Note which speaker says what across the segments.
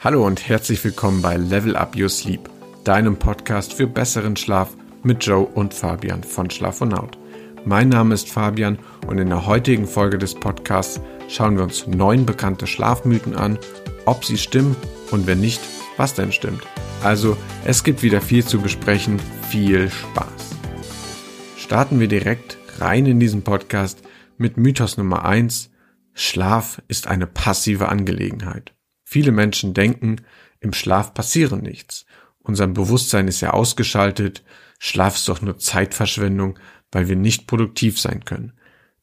Speaker 1: Hallo und herzlich willkommen bei Level Up Your Sleep, deinem Podcast für besseren Schlaf mit Joe und Fabian von Schlafonaut. Mein Name ist Fabian und in der heutigen Folge des Podcasts schauen wir uns neun bekannte Schlafmythen an, ob sie stimmen und wenn nicht, was denn stimmt. Also, es gibt wieder viel zu besprechen, viel Spaß. Starten wir direkt rein in diesen Podcast mit Mythos Nummer eins: Schlaf ist eine passive Angelegenheit. Viele Menschen denken, im Schlaf passiere nichts. Unser Bewusstsein ist ja ausgeschaltet. Schlaf ist doch nur Zeitverschwendung, weil wir nicht produktiv sein können.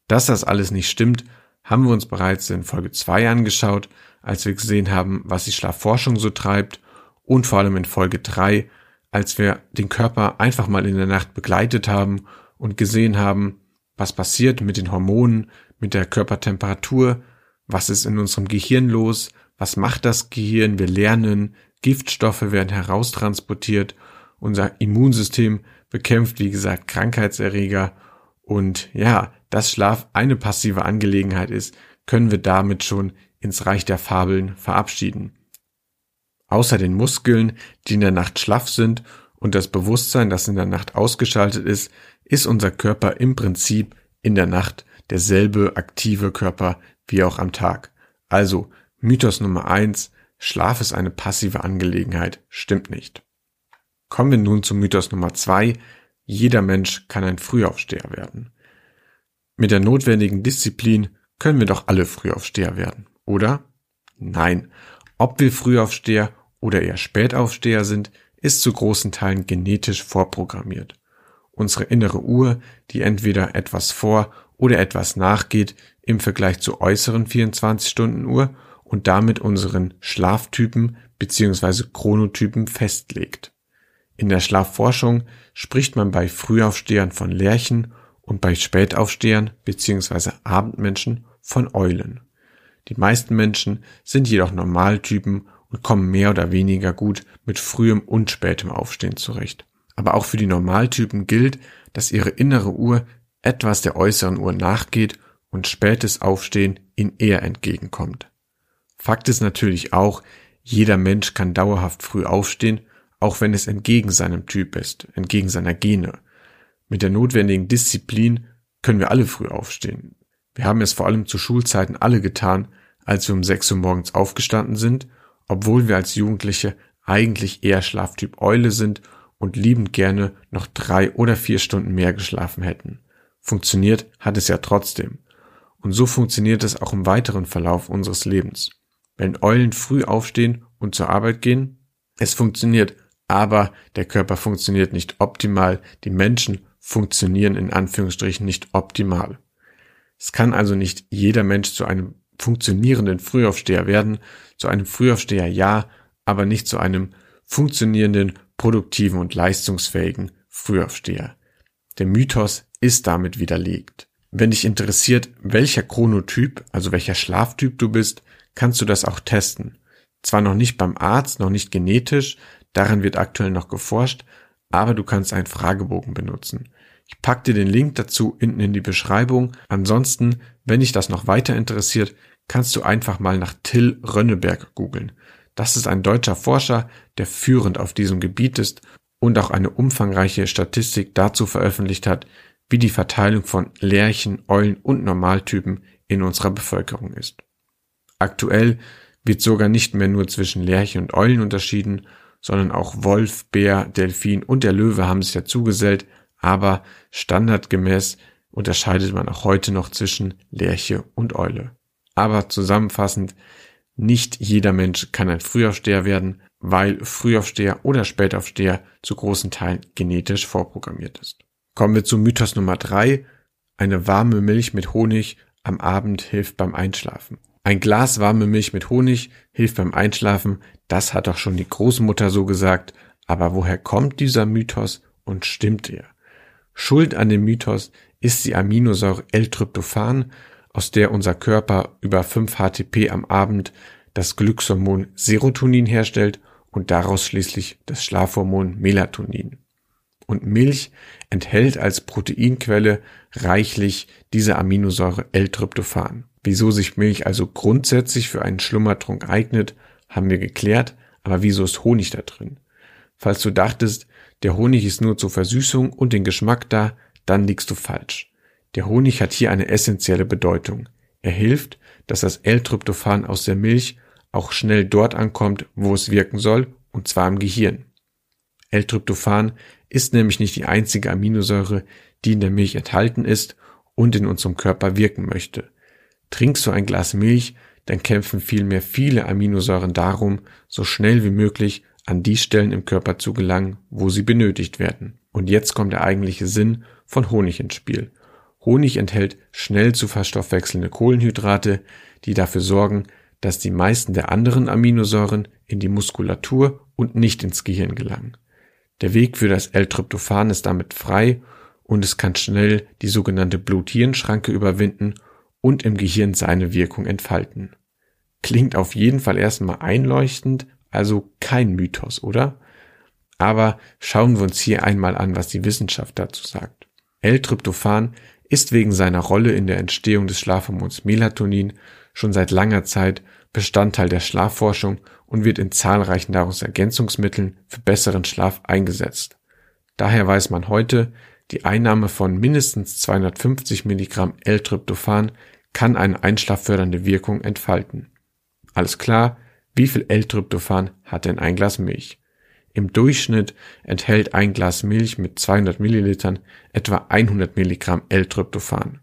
Speaker 1: Dass das alles nicht stimmt, haben wir uns bereits in Folge 2 angeschaut, als wir gesehen haben, was die Schlafforschung so treibt und vor allem in Folge 3, als wir den Körper einfach mal in der Nacht begleitet haben und gesehen haben, was passiert mit den Hormonen, mit der Körpertemperatur, was ist in unserem Gehirn los, was macht das Gehirn? Wir lernen, Giftstoffe werden heraustransportiert, unser Immunsystem bekämpft, wie gesagt, Krankheitserreger und ja, dass Schlaf eine passive Angelegenheit ist, können wir damit schon ins Reich der Fabeln verabschieden. Außer den Muskeln, die in der Nacht schlaff sind und das Bewusstsein, das in der Nacht ausgeschaltet ist, ist unser Körper im Prinzip in der Nacht derselbe aktive Körper wie auch am Tag. Also Mythos Nummer eins: Schlaf ist eine passive Angelegenheit, stimmt nicht. Kommen wir nun zum Mythos Nummer zwei: Jeder Mensch kann ein Frühaufsteher werden. Mit der notwendigen Disziplin können wir doch alle Frühaufsteher werden, oder? Nein. Ob wir Frühaufsteher oder eher Spätaufsteher sind, ist zu großen Teilen genetisch vorprogrammiert. Unsere innere Uhr, die entweder etwas vor oder etwas nachgeht im Vergleich zur äußeren 24-Stunden-Uhr und damit unseren Schlaftypen bzw. Chronotypen festlegt. In der Schlafforschung spricht man bei Frühaufstehern von Lerchen und bei Spätaufstehern bzw. Abendmenschen von Eulen. Die meisten Menschen sind jedoch Normaltypen und kommen mehr oder weniger gut mit frühem und spätem Aufstehen zurecht. Aber auch für die Normaltypen gilt, dass ihre innere Uhr etwas der äußeren Uhr nachgeht und spätes Aufstehen ihnen eher entgegenkommt. Fakt ist natürlich auch, jeder Mensch kann dauerhaft früh aufstehen, auch wenn es entgegen seinem Typ ist, entgegen seiner Gene. Mit der notwendigen Disziplin können wir alle früh aufstehen. Wir haben es vor allem zu Schulzeiten alle getan, als wir um 6 Uhr morgens aufgestanden sind, obwohl wir als Jugendliche eigentlich eher Schlaftyp Eule sind und liebend gerne noch drei oder vier Stunden mehr geschlafen hätten. Funktioniert hat es ja trotzdem. Und so funktioniert es auch im weiteren Verlauf unseres Lebens. Wenn Eulen früh aufstehen und zur Arbeit gehen, es funktioniert, aber der Körper funktioniert nicht optimal, die Menschen funktionieren in Anführungsstrichen nicht optimal. Es kann also nicht jeder Mensch zu einem funktionierenden Frühaufsteher werden, zu einem Frühaufsteher ja, aber nicht zu einem funktionierenden, produktiven und leistungsfähigen Frühaufsteher. Der Mythos ist damit widerlegt. Wenn dich interessiert, welcher Chronotyp, also welcher Schlaftyp du bist, kannst du das auch testen. Zwar noch nicht beim Arzt, noch nicht genetisch, daran wird aktuell noch geforscht, aber du kannst einen Fragebogen benutzen. Ich pack dir den Link dazu hinten in die Beschreibung. Ansonsten, wenn dich das noch weiter interessiert, kannst du einfach mal nach Till Rönneberg googeln. Das ist ein deutscher Forscher, der führend auf diesem Gebiet ist und auch eine umfangreiche Statistik dazu veröffentlicht hat, wie die Verteilung von Lerchen, Eulen und Normaltypen in unserer Bevölkerung ist. Aktuell wird sogar nicht mehr nur zwischen Lerche und Eulen unterschieden, sondern auch Wolf, Bär, Delfin und der Löwe haben sich dazugesellt, aber standardgemäß unterscheidet man auch heute noch zwischen Lerche und Eule. Aber zusammenfassend, nicht jeder Mensch kann ein Frühaufsteher werden, weil Frühaufsteher oder Spätaufsteher zu großen Teilen genetisch vorprogrammiert ist. Kommen wir zu Mythos Nummer drei: Eine warme Milch mit Honig am Abend hilft beim Einschlafen. Ein Glas warme Milch mit Honig hilft beim Einschlafen, das hat doch schon die Großmutter so gesagt, aber woher kommt dieser Mythos und stimmt er? Schuld an dem Mythos ist die Aminosäure L-Tryptophan, aus der unser Körper über 5 HTP am Abend das Glückshormon Serotonin herstellt und daraus schließlich das Schlafhormon Melatonin. Und Milch enthält als Proteinquelle reichlich diese Aminosäure L-Tryptophan. Wieso sich Milch also grundsätzlich für einen Schlummertrunk eignet, haben wir geklärt, aber wieso ist Honig da drin? Falls du dachtest, der Honig ist nur zur Versüßung und den Geschmack da, dann liegst du falsch. Der Honig hat hier eine essentielle Bedeutung. Er hilft, dass das L-Tryptophan aus der Milch auch schnell dort ankommt, wo es wirken soll, und zwar im Gehirn. L-Tryptophan ist nämlich nicht die einzige Aminosäure, die in der Milch enthalten ist und in unserem Körper wirken möchte. Trinkst du ein Glas Milch, dann kämpfen vielmehr viele Aminosäuren darum, so schnell wie möglich an die Stellen im Körper zu gelangen, wo sie benötigt werden. Und jetzt kommt der eigentliche Sinn von Honig ins Spiel. Honig enthält schnell zu verstoffwechselnde Kohlenhydrate, die dafür sorgen, dass die meisten der anderen Aminosäuren in die Muskulatur und nicht ins Gehirn gelangen. Der Weg für das L-Tryptophan ist damit frei und es kann schnell die sogenannte Blut-Hirn-Schranke überwinden und im Gehirn seine Wirkung entfalten. Klingt auf jeden Fall erstmal einleuchtend, also kein Mythos, oder? Aber schauen wir uns hier einmal an, was die Wissenschaft dazu sagt. L-Tryptophan ist wegen seiner Rolle in der Entstehung des Schlafhormons Melatonin schon seit langer Zeit Bestandteil der Schlafforschung und wird in zahlreichen Nahrungsergänzungsmitteln für besseren Schlaf eingesetzt. Daher weiß man heute, die Einnahme von mindestens 250 Milligramm L-Tryptophan kann eine einschlaffördernde Wirkung entfalten. Alles klar, wie viel L-Tryptophan hat denn ein Glas Milch? Im Durchschnitt enthält ein Glas Milch mit 200 Millilitern etwa 100 Milligramm L-Tryptophan.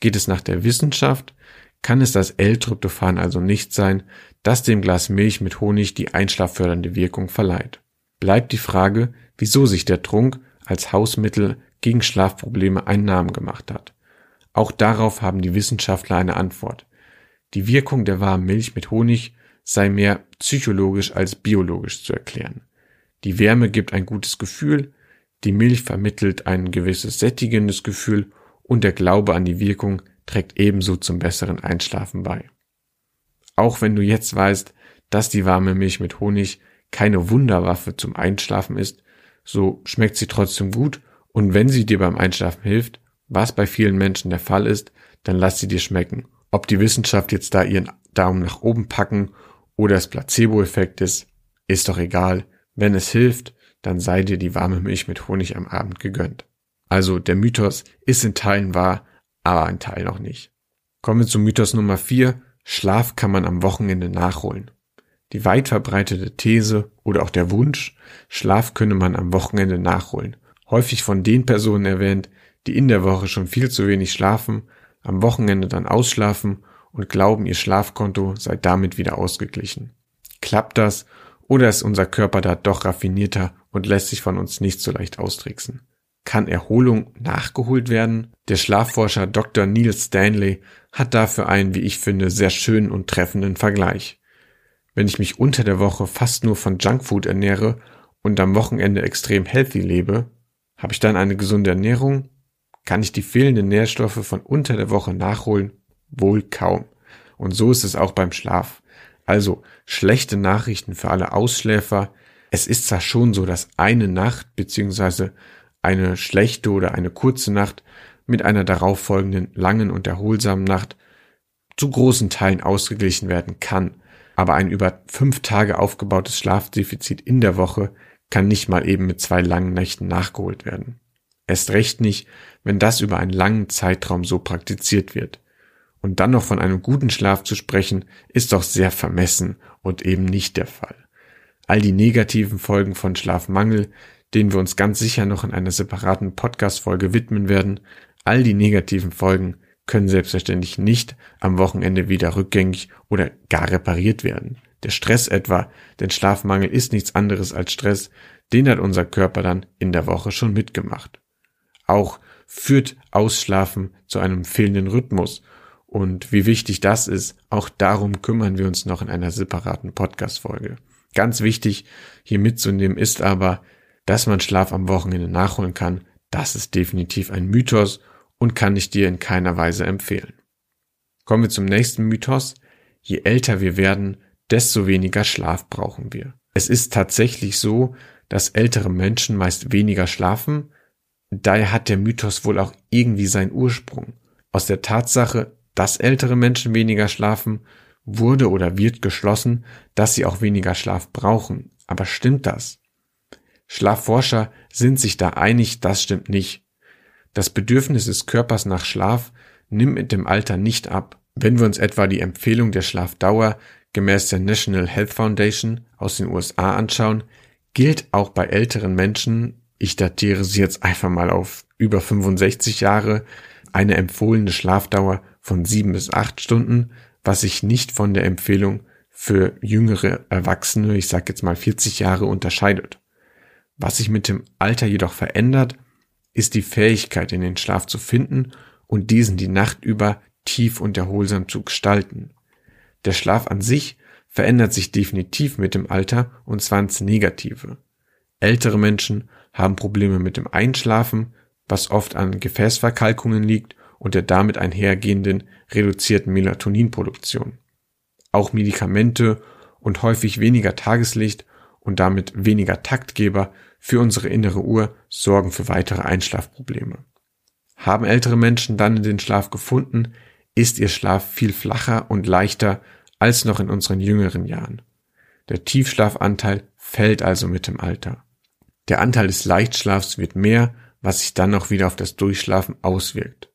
Speaker 1: Geht es nach der Wissenschaft, kann es das L-Tryptophan also nicht sein, das dem Glas Milch mit Honig die einschlaffördernde Wirkung verleiht. Bleibt die Frage, wieso sich der Trunk als Hausmittel gegen Schlafprobleme einen Namen gemacht hat. Auch darauf haben die Wissenschaftler eine Antwort. Die Wirkung der warmen Milch mit Honig sei mehr psychologisch als biologisch zu erklären. Die Wärme gibt ein gutes Gefühl, die Milch vermittelt ein gewisses sättigendes Gefühl und der Glaube an die Wirkung trägt ebenso zum besseren Einschlafen bei. Auch wenn du jetzt weißt, dass die warme Milch mit Honig keine Wunderwaffe zum Einschlafen ist, so schmeckt sie trotzdem gut und wenn sie dir beim Einschlafen hilft, was bei vielen Menschen der Fall ist, dann lass sie dir schmecken. Ob die Wissenschaft jetzt da ihren Daumen nach oben packen oder es Placebo-Effekt ist, ist doch egal. Wenn es hilft, dann sei dir die warme Milch mit Honig am Abend gegönnt. Also der Mythos ist in Teilen wahr, aber ein Teil noch nicht. Kommen wir zum Mythos Nummer 4. Schlaf kann man am Wochenende nachholen. Die weit verbreitete These oder auch der Wunsch, Schlaf könne man am Wochenende nachholen. Häufig von den Personen erwähnt, die in der Woche schon viel zu wenig schlafen, am Wochenende dann ausschlafen und glauben, ihr Schlafkonto sei damit wieder ausgeglichen. Klappt das oder ist unser Körper da doch raffinierter und lässt sich von uns nicht so leicht austricksen? Kann Erholung nachgeholt werden? Der Schlafforscher Dr. Neil Stanley hat dafür einen, wie ich finde, sehr schönen und treffenden Vergleich. Wenn ich mich unter der Woche fast nur von Junkfood ernähre und am Wochenende extrem healthy lebe, habe ich dann eine gesunde Ernährung? Kann ich die fehlenden Nährstoffe von unter der Woche nachholen? Wohl kaum. Und so ist es auch beim Schlaf. Also schlechte Nachrichten für alle Ausschläfer. Es ist zwar schon so, dass eine Nacht bzw. eine schlechte oder eine kurze Nacht mit einer darauffolgenden langen und erholsamen Nacht zu großen Teilen ausgeglichen werden kann. Aber ein über fünf Tage aufgebautes Schlafdefizit in der Woche kann nicht mal eben mit zwei langen Nächten nachgeholt werden. Erst recht nicht, wenn das über einen langen Zeitraum so praktiziert wird. Und dann noch von einem guten Schlaf zu sprechen, ist doch sehr vermessen und eben nicht der Fall. All die negativen Folgen von Schlafmangel, denen wir uns ganz sicher noch in einer separaten Podcast-Folge widmen werden, all die negativen Folgen können selbstverständlich nicht am Wochenende wieder rückgängig oder gar repariert werden. Der Stress etwa, denn Schlafmangel ist nichts anderes als Stress, den hat unser Körper dann in der Woche schon mitgemacht. Auch führt Ausschlafen zu einem fehlenden Rhythmus und wie wichtig das ist, auch darum kümmern wir uns noch in einer separaten Podcast-Folge. Ganz wichtig hier mitzunehmen ist aber, dass man Schlaf am Wochenende nachholen kann. Das ist definitiv ein Mythos und kann ich dir in keiner Weise empfehlen. Kommen wir zum nächsten Mythos. Je älter wir werden, desto weniger Schlaf brauchen wir. Es ist tatsächlich so, dass ältere Menschen meist weniger schlafen. Daher hat der Mythos wohl auch irgendwie seinen Ursprung. Aus der Tatsache, dass ältere Menschen weniger schlafen, wurde oder wird geschlossen, dass sie auch weniger Schlaf brauchen. Aber stimmt das? Schlafforscher sind sich da einig, das stimmt nicht. Das Bedürfnis des Körpers nach Schlaf nimmt mit dem Alter nicht ab. Wenn wir uns etwa die Empfehlung der Schlafdauer gemäß der National Health Foundation aus den USA anschauen, gilt auch bei älteren Menschen, ich datiere sie jetzt einfach mal auf über 65 Jahre, eine empfohlene Schlafdauer von sieben bis acht Stunden, was sich nicht von der Empfehlung für jüngere Erwachsene, ich sage jetzt mal 40 Jahre, unterscheidet. Was sich mit dem Alter jedoch verändert, ist die Fähigkeit, in den Schlaf zu finden und diesen die Nacht über tief und erholsam zu gestalten. Der Schlaf an sich verändert sich definitiv mit dem Alter und zwar ins Negative. Ältere Menschen haben Probleme mit dem Einschlafen, was oft an Gefäßverkalkungen liegt und der damit einhergehenden reduzierten Melatoninproduktion. Auch Medikamente und häufig weniger Tageslicht und damit weniger Taktgeber für unsere innere Uhr sorgen für weitere Einschlafprobleme. Haben ältere Menschen dann in den Schlaf gefunden, ist ihr Schlaf viel flacher und leichter als noch in unseren jüngeren Jahren. Der Tiefschlafanteil fällt also mit dem Alter. Der Anteil des Leichtschlafs wird mehr, was sich dann auch wieder auf das Durchschlafen auswirkt.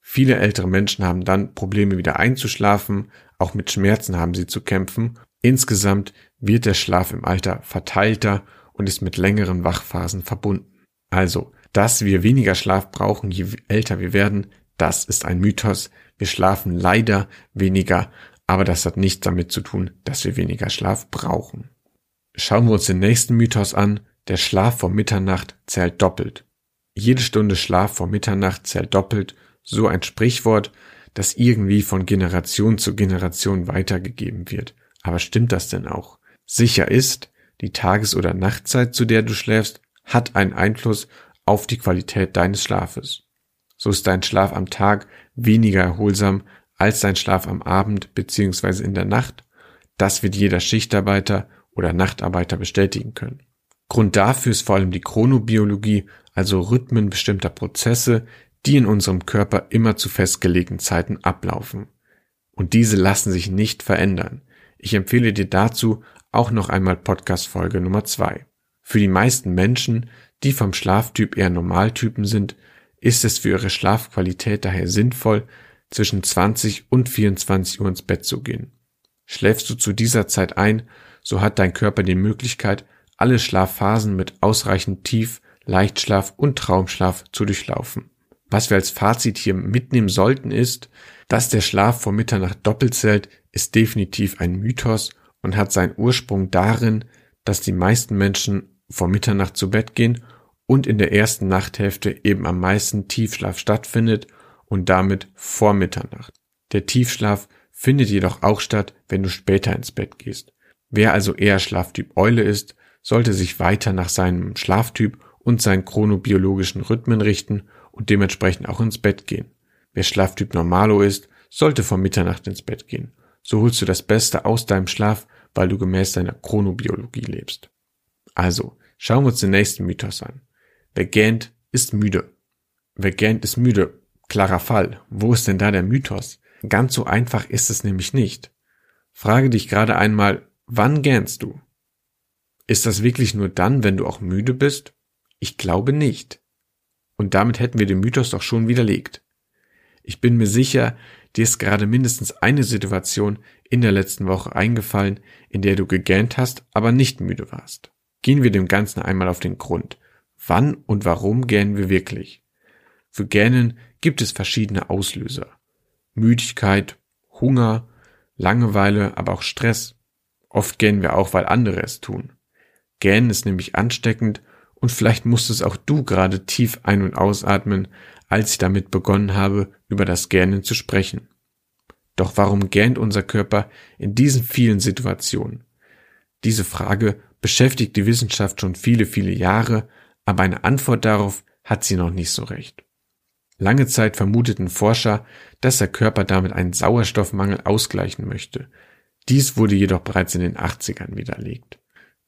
Speaker 1: Viele ältere Menschen haben dann Probleme wieder einzuschlafen, auch mit Schmerzen haben sie zu kämpfen. Insgesamt wird der Schlaf im Alter verteilter und ist mit längeren Wachphasen verbunden. Also, dass wir weniger Schlaf brauchen, je älter wir werden, das ist ein Mythos. Wir schlafen leider weniger, aber das hat nichts damit zu tun, dass wir weniger Schlaf brauchen. Schauen wir uns den nächsten Mythos an. Der Schlaf vor Mitternacht zählt doppelt. Jede Stunde Schlaf vor Mitternacht zählt doppelt, so ein Sprichwort, das irgendwie von Generation zu Generation weitergegeben wird. Aber stimmt das denn auch? Sicher ist, die Tages- oder Nachtzeit, zu der du schläfst, hat einen Einfluss auf die Qualität deines Schlafes. So ist dein Schlaf am Tag weniger erholsam als dein Schlaf am Abend bzw. in der Nacht. Das wird jeder Schichtarbeiter oder Nachtarbeiter bestätigen können. Grund dafür ist vor allem die Chronobiologie, also Rhythmen bestimmter Prozesse, die in unserem Körper immer zu festgelegten Zeiten ablaufen. Und diese lassen sich nicht verändern. Ich empfehle dir dazu auch noch einmal Podcast Folge Nummer zwei. Für die meisten Menschen, die vom Schlaftyp eher Normaltypen sind, ist es für ihre Schlafqualität daher sinnvoll, zwischen 20 und 24 Uhr ins Bett zu gehen. Schläfst du zu dieser Zeit ein, so hat dein Körper die Möglichkeit, alle Schlafphasen mit ausreichend Tief, Leichtschlaf und Traumschlaf zu durchlaufen. Was wir als Fazit hier mitnehmen sollten ist, dass der Schlaf vor Mitternacht doppelt zählt, ist definitiv ein Mythos und hat seinen Ursprung darin, dass die meisten Menschen vor Mitternacht zu Bett gehen und in der ersten Nachthälfte eben am meisten Tiefschlaf stattfindet und damit vor Mitternacht. Der Tiefschlaf findet jedoch auch statt, wenn du später ins Bett gehst. Wer also eher Schlaftyp Eule ist, sollte sich weiter nach seinem Schlaftyp und seinen chronobiologischen Rhythmen richten und dementsprechend auch ins Bett gehen. Wer Schlaftyp Normalo ist, sollte vor Mitternacht ins Bett gehen. So holst du das Beste aus deinem Schlaf, weil du gemäß deiner Chronobiologie lebst. Also, schauen wir uns den nächsten Mythos an. Wer gähnt, ist müde. Wer gähnt, ist müde. Klarer Fall. Wo ist denn da der Mythos? Ganz so einfach ist es nämlich nicht. Frage dich gerade einmal, wann gähnst du? Ist das wirklich nur dann, wenn du auch müde bist? Ich glaube nicht. Und damit hätten wir den Mythos doch schon widerlegt. Ich bin mir sicher, dir ist gerade mindestens eine Situation in der letzten Woche eingefallen, in der du gegähnt hast, aber nicht müde warst. Gehen wir dem Ganzen einmal auf den Grund. Wann und warum gähnen wir wirklich? Für Gähnen gibt es verschiedene Auslöser. Müdigkeit, Hunger, Langeweile, aber auch Stress. Oft gähnen wir auch, weil andere es tun. Gähnen ist nämlich ansteckend und vielleicht musstest auch du gerade tief ein- und ausatmen, als ich damit begonnen habe, über das Gähnen zu sprechen. Doch warum gähnt unser Körper in diesen vielen Situationen? Diese Frage beschäftigt die Wissenschaft schon viele, viele Jahre, aber eine Antwort darauf hat sie noch nicht so recht. Lange Zeit vermuteten Forscher, dass der Körper damit einen Sauerstoffmangel ausgleichen möchte. Dies wurde jedoch bereits in den 80ern widerlegt.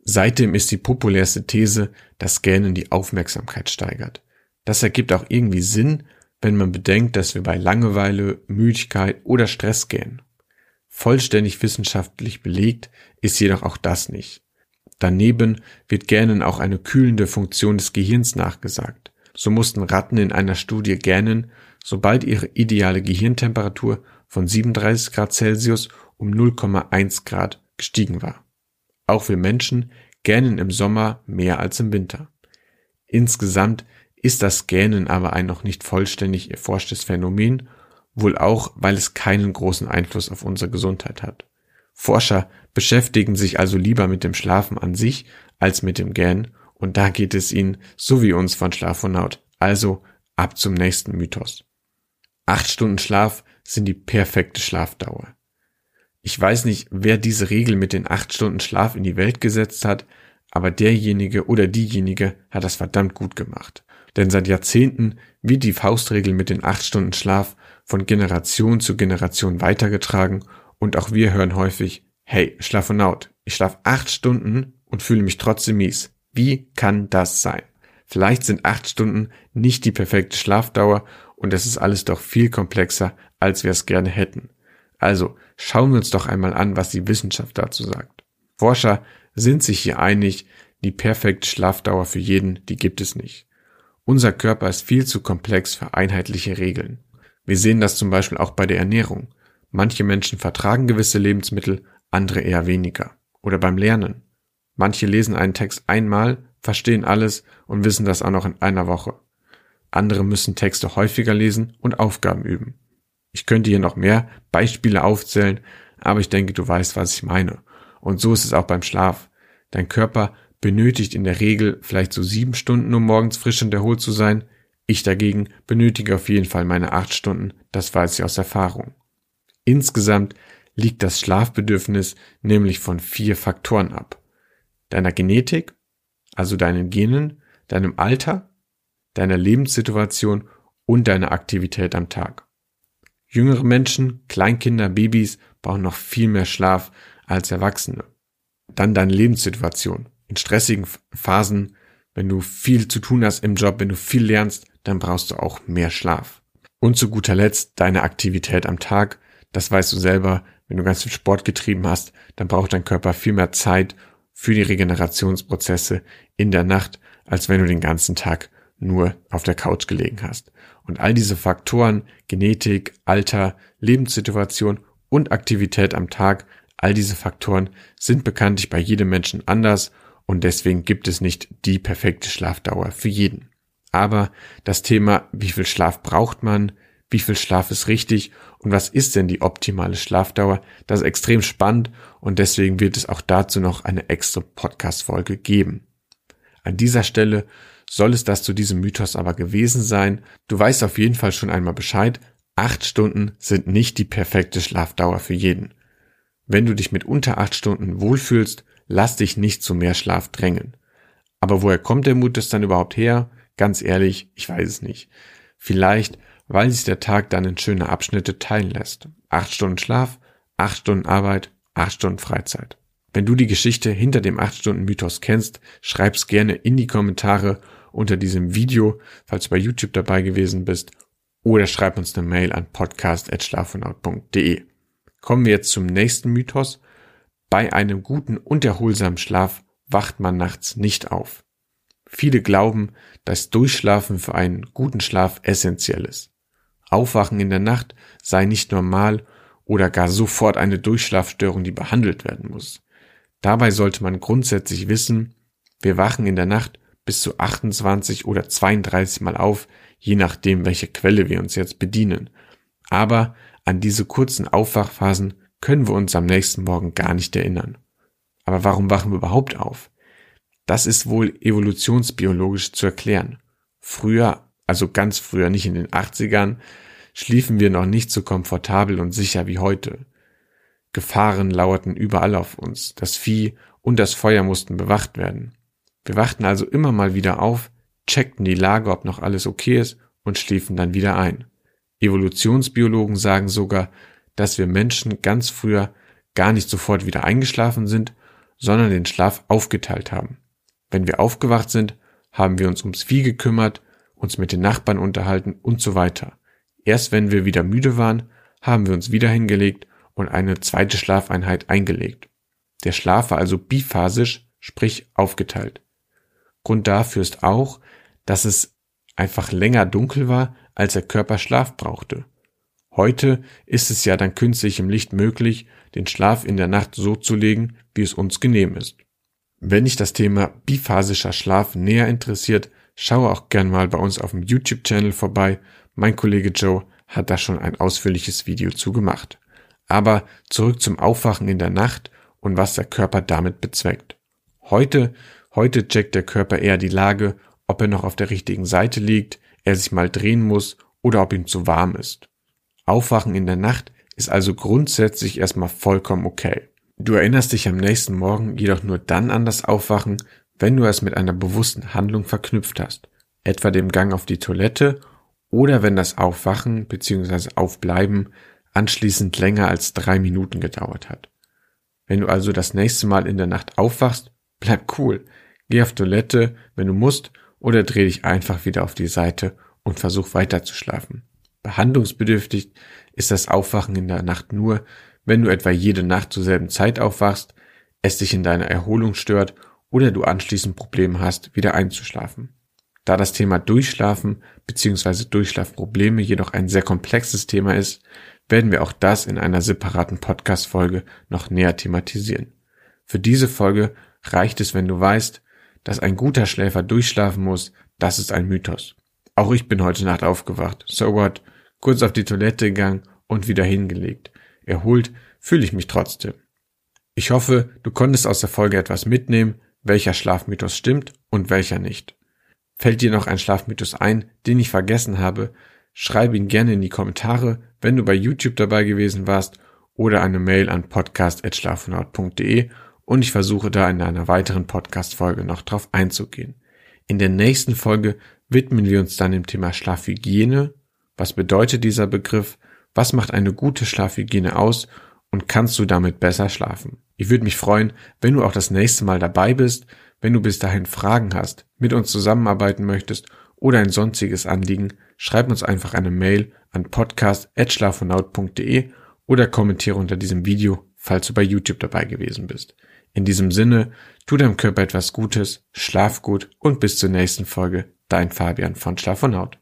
Speaker 1: Seitdem ist die populärste These, dass Gähnen die Aufmerksamkeit steigert. Das ergibt auch irgendwie Sinn, wenn man bedenkt, dass wir bei Langeweile, Müdigkeit oder Stress gähnen. Vollständig wissenschaftlich belegt ist jedoch auch das nicht. Daneben wird Gähnen auch eine kühlende Funktion des Gehirns nachgesagt. So mussten Ratten in einer Studie gähnen, sobald ihre ideale Gehirntemperatur von 37 Grad Celsius um 0,1 Grad gestiegen war. Auch wir Menschen gähnen im Sommer mehr als im Winter. Insgesamt ist das Gähnen aber ein noch nicht vollständig erforschtes Phänomen, wohl auch, weil es keinen großen Einfluss auf unsere Gesundheit hat. Forscher beschäftigen sich also lieber mit dem Schlafen an sich als mit dem Gähnen und da geht es ihnen, so wie uns von Schlafonaut. Also ab zum nächsten Mythos. Acht Stunden Schlaf sind die perfekte Schlafdauer. Ich weiß nicht, wer diese Regel mit den acht Stunden Schlaf in die Welt gesetzt hat, aber derjenige oder diejenige hat das verdammt gut gemacht. Denn seit Jahrzehnten wird die Faustregel mit den acht Stunden Schlaf von Generation zu Generation weitergetragen und auch wir hören häufig, hey, Schlafonaut, ich schlaf acht Stunden und fühle mich trotzdem mies. Wie kann das sein? Vielleicht sind acht Stunden nicht die perfekte Schlafdauer und es ist alles doch viel komplexer, als wir es gerne hätten. Also schauen wir uns doch einmal an, was die Wissenschaft dazu sagt. Forscher sind sich hier einig, die perfekte Schlafdauer für jeden, die gibt es nicht. Unser Körper ist viel zu komplex für einheitliche Regeln. Wir sehen das zum Beispiel auch bei der Ernährung. Manche Menschen vertragen gewisse Lebensmittel, andere eher weniger. Oder beim Lernen. Manche lesen einen Text einmal, verstehen alles und wissen das auch noch in einer Woche. Andere müssen Texte häufiger lesen und Aufgaben üben. Ich könnte hier noch mehr Beispiele aufzählen, aber ich denke, du weißt, was ich meine. Und so ist es auch beim Schlaf. Dein Körper benötigt in der Regel vielleicht so sieben Stunden, um morgens frisch und erholt zu sein. Ich dagegen benötige auf jeden Fall meine acht Stunden, das weiß ich aus Erfahrung. Insgesamt liegt das Schlafbedürfnis nämlich von vier Faktoren ab. Deiner Genetik, also deinen Genen, deinem Alter, deiner Lebenssituation und deiner Aktivität am Tag. Jüngere Menschen, Kleinkinder, Babys brauchen noch viel mehr Schlaf als Erwachsene. Dann deine Lebenssituation. In stressigen Phasen, wenn du viel zu tun hast im Job, wenn du viel lernst, dann brauchst du auch mehr Schlaf. Und zu guter Letzt deine Aktivität am Tag. Das weißt du selber, wenn du ganz viel Sport getrieben hast, dann braucht dein Körper viel mehr Zeit für die Regenerationsprozesse in der Nacht, als wenn du den ganzen Tag nur auf der Couch gelegen hast. Und all diese Faktoren, Genetik, Alter, Lebenssituation und Aktivität am Tag, all diese Faktoren sind bekanntlich bei jedem Menschen anders und deswegen gibt es nicht die perfekte Schlafdauer für jeden. Aber das Thema, wie viel Schlaf braucht man, wie viel Schlaf ist richtig und was ist denn die optimale Schlafdauer, das ist extrem spannend und deswegen wird es auch dazu noch eine extra Podcast-Folge geben. An dieser Stelle soll es das zu diesem Mythos aber gewesen sein. Du weißt auf jeden Fall schon einmal Bescheid. Acht Stunden sind nicht die perfekte Schlafdauer für jeden. Wenn du dich mit unter acht Stunden wohlfühlst, lass dich nicht zu mehr Schlaf drängen. Aber woher kommt der Mut das dann überhaupt her? Ganz ehrlich, ich weiß es nicht. Vielleicht, weil sich der Tag dann in schöne Abschnitte teilen lässt. Acht Stunden Schlaf, acht Stunden Arbeit, acht Stunden Freizeit. Wenn du die Geschichte hinter dem acht Stunden Mythos kennst, schreib's gerne in die Kommentare unter diesem Video, falls du bei YouTube dabei gewesen bist, oder schreib uns eine Mail an podcast.schlafenhaut.de. Kommen wir jetzt zum nächsten Mythos. Bei einem guten und erholsamen Schlaf wacht man nachts nicht auf. Viele glauben, dass Durchschlafen für einen guten Schlaf essentiell ist. Aufwachen in der Nacht sei nicht normal oder gar sofort eine Durchschlafstörung, die behandelt werden muss. Dabei sollte man grundsätzlich wissen, wir wachen in der Nacht bis zu 28 oder 32 Mal auf, je nachdem, welche Quelle wir uns jetzt bedienen. Aber an diese kurzen Aufwachphasen können wir uns am nächsten Morgen gar nicht erinnern. Aber warum wachen wir überhaupt auf? Das ist wohl evolutionsbiologisch zu erklären. Früher, also ganz früher, nicht in den 80ern, schliefen wir noch nicht so komfortabel und sicher wie heute. Gefahren lauerten überall auf uns, das Vieh und das Feuer mussten bewacht werden. Wir wachten also immer mal wieder auf, checkten die Lage, ob noch alles okay ist und schliefen dann wieder ein. Evolutionsbiologen sagen sogar, dass wir Menschen ganz früher gar nicht sofort wieder eingeschlafen sind, sondern den Schlaf aufgeteilt haben. Wenn wir aufgewacht sind, haben wir uns ums Vieh gekümmert, uns mit den Nachbarn unterhalten und so weiter. Erst wenn wir wieder müde waren, haben wir uns wieder hingelegt und eine zweite Schlafeinheit eingelegt. Der Schlaf war also biphasisch, sprich aufgeteilt. Grund dafür ist auch, dass es einfach länger dunkel war, als der Körper Schlaf brauchte. Heute ist es ja dann künstlich im Licht möglich, den Schlaf in der Nacht so zu legen, wie es uns genehm ist. Wenn dich das Thema biphasischer Schlaf näher interessiert, schaue auch gern mal bei uns auf dem YouTube-Channel vorbei. Mein Kollege Joe hat da schon ein ausführliches Video zu gemacht. Aber zurück zum Aufwachen in der Nacht und was der Körper damit bezweckt. Heute, heute checkt der Körper eher die Lage, ob er noch auf der richtigen Seite liegt, er sich mal drehen muss oder ob ihm zu warm ist. Aufwachen in der Nacht ist also grundsätzlich erstmal vollkommen okay. Du erinnerst dich am nächsten Morgen jedoch nur dann an das Aufwachen, wenn du es mit einer bewussten Handlung verknüpft hast, etwa dem Gang auf die Toilette oder wenn das Aufwachen bzw. Aufbleiben anschließend länger als drei Minuten gedauert hat. Wenn du also das nächste Mal in der Nacht aufwachst, bleib cool, geh auf Toilette, wenn du musst, oder dreh dich einfach wieder auf die Seite und versuch weiter zu schlafen. Behandlungsbedürftig ist das Aufwachen in der Nacht nur, wenn du etwa jede Nacht zur selben Zeit aufwachst, es dich in deiner Erholung stört oder du anschließend Probleme hast, wieder einzuschlafen. Da das Thema Durchschlafen bzw. Durchschlafprobleme jedoch ein sehr komplexes Thema ist, werden wir auch das in einer separaten Podcast-Folge noch näher thematisieren. Für diese Folge reicht es, wenn du weißt, dass ein guter Schläfer durchschlafen muss, das ist ein Mythos. Auch ich bin heute Nacht aufgewacht. So what? Kurz auf die Toilette gegangen und wieder hingelegt. Erholt fühle ich mich trotzdem. Ich hoffe, du konntest aus der Folge etwas mitnehmen, welcher Schlafmythos stimmt und welcher nicht. Fällt dir noch ein Schlafmythos ein, den ich vergessen habe, schreib ihn gerne in die Kommentare, wenn du bei YouTube dabei gewesen warst oder eine Mail an podcast.schlafenhaut.de und ich versuche da in einer weiteren Podcast-Folge noch drauf einzugehen. In der nächsten Folge widmen wir uns dann dem Thema Schlafhygiene. Was bedeutet dieser Begriff? Was macht eine gute Schlafhygiene aus? Und kannst du damit besser schlafen? Ich würde mich freuen, wenn du auch das nächste Mal dabei bist. Wenn du bis dahin Fragen hast, mit uns zusammenarbeiten möchtest oder ein sonstiges Anliegen, schreib uns einfach eine Mail an podcast.schlafenaut.de oder kommentiere unter diesem Video, falls du bei YouTube dabei gewesen bist. In diesem Sinne, tu deinem Körper etwas Gutes, schlaf gut und bis zur nächsten Folge. Dein Fabian von Schlafonaut.